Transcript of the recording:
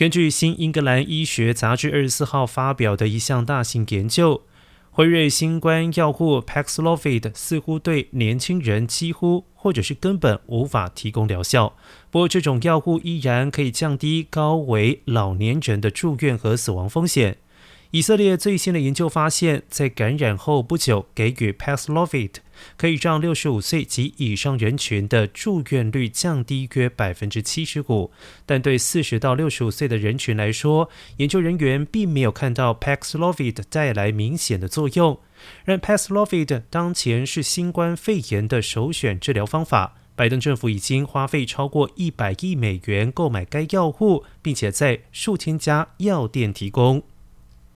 根据《新英格兰医学杂志》二十四号发表的一项大型研究，辉瑞新冠药物 Paxlovid 似乎对年轻人几乎或者是根本无法提供疗效。不过，这种药物依然可以降低高危老年人的住院和死亡风险。以色列最新的研究发现，在感染后不久给予 Paxlovid，可以让六十五岁及以上人群的住院率降低约百分之七十五。但对四十到六十五岁的人群来说，研究人员并没有看到 Paxlovid 带来明显的作用。然 Paxlovid 当前是新冠肺炎的首选治疗方法。拜登政府已经花费超过一百亿美元购买该药物，并且在数千家药店提供。